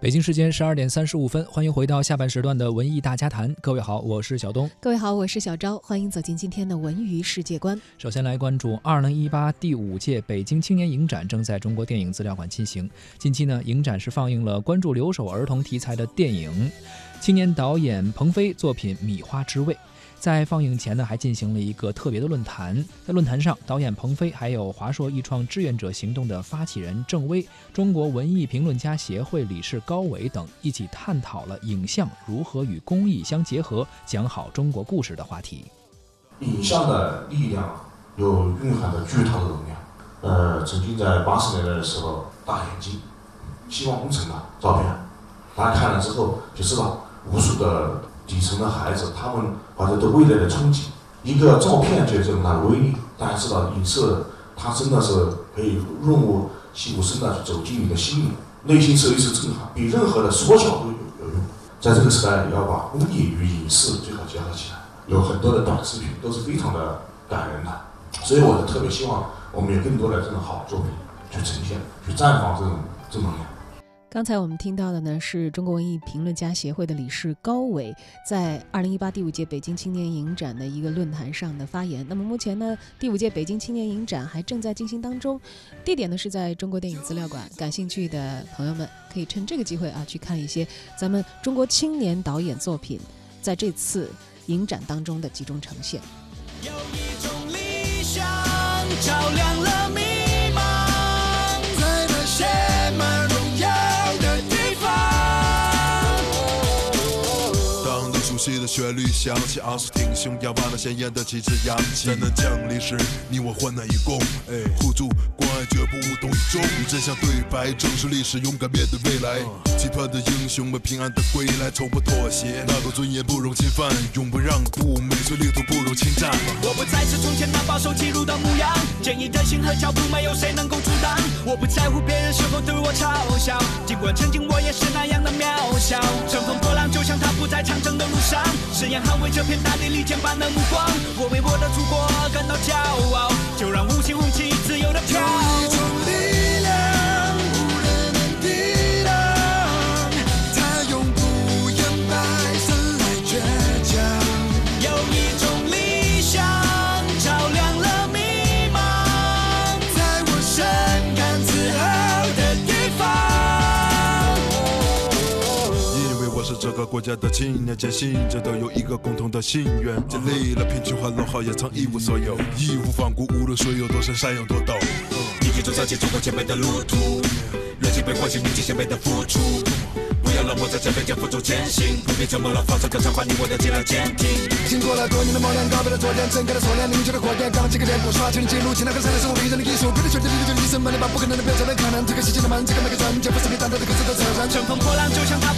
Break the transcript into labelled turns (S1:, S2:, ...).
S1: 北京时间十二点三十五分，欢迎回到下半时段的文艺大家谈。各位好，我是小东。
S2: 各位好，我是小昭。欢迎走进今天的文娱世界观。
S1: 首先来关注二零一八第五届北京青年影展正在中国电影资料馆进行。近期呢，影展是放映了关注留守儿童题材的电影，青年导演彭飞作品《米花之味》。在放映前呢，还进行了一个特别的论坛。在论坛上，导演彭飞还有华硕艺创志愿者行动的发起人郑微、中国文艺评论家协会理事高伟等一起探讨了影像如何与公益相结合，讲好中国故事的话题。
S3: 影像的力量有蕴含着巨大的能量。呃，曾经在八十年代的时候，大眼睛、希望工程的照片，大家看了之后就知道，无数的。底层的孩子，他们怀着对未来的憧憬，一个照片就有这么大的威力。大家知道，影视它真的是可以润物细无声的走进你的心里，内心受一次震撼，比任何的缩小都有有用。在这个时代，要把公益与影视最好结合起来，有很多的短视频都是非常的感人的。所以，我是特别希望我们有更多的这种好作品去呈现，去绽放这种正能量。
S2: 刚才我们听到的呢，是中国文艺评论家协会的理事高伟在二零一八第五届北京青年影展的一个论坛上的发言。那么目前呢，第五届北京青年影展还正在进行当中，地点呢是在中国电影资料馆。感兴趣的朋友们可以趁这个机会啊，去看一些咱们中国青年导演作品在这次影展当中的集中呈现。有一种理想照亮了熟悉
S4: 的旋律响起，昂首挺胸，仰望那鲜艳的旗帜扬起。灾难降临时，你我患难与共，互助关爱绝不无动于衷。真相对白，正视历史，勇敢面对未来。集团的英雄们平安的归来，从不妥协，那个尊严不容侵犯，永不让步，每寸领土不容侵占。我不再是从前那保守欺辱的模样，坚毅的心和脚步，没有谁能够阻挡。我不在乎别人是否对我嘲笑，尽管曾经我也是那样的渺小。乘风破浪，就像踏步在长征的路上誓言捍卫这片大地，利剑般的目光。我为这个国家的青年坚信着都有一个共同的心愿，经历了贫穷和落后，也曾一无所有，义无反顾，无论水有多深，山有多陡。一起走上前中前辈的路途，热情被唤醒，铭记前辈的付出。不要冷漠，在这边肩负重前行，不必沉默了，放手歌唱，把你我的脊梁坚挺。经过了多年的磨练，告别了昨天，睁开了锁链，凝结的火焰，刚几个脸谱，刷新了记录，请那个三代是我迷人的艺术，别的兄弟，你就一生把你把不可能的变成了可能，这个世界的门，这个每个瞬间，不是你单独的歌词的责任。乘风破浪，就像踏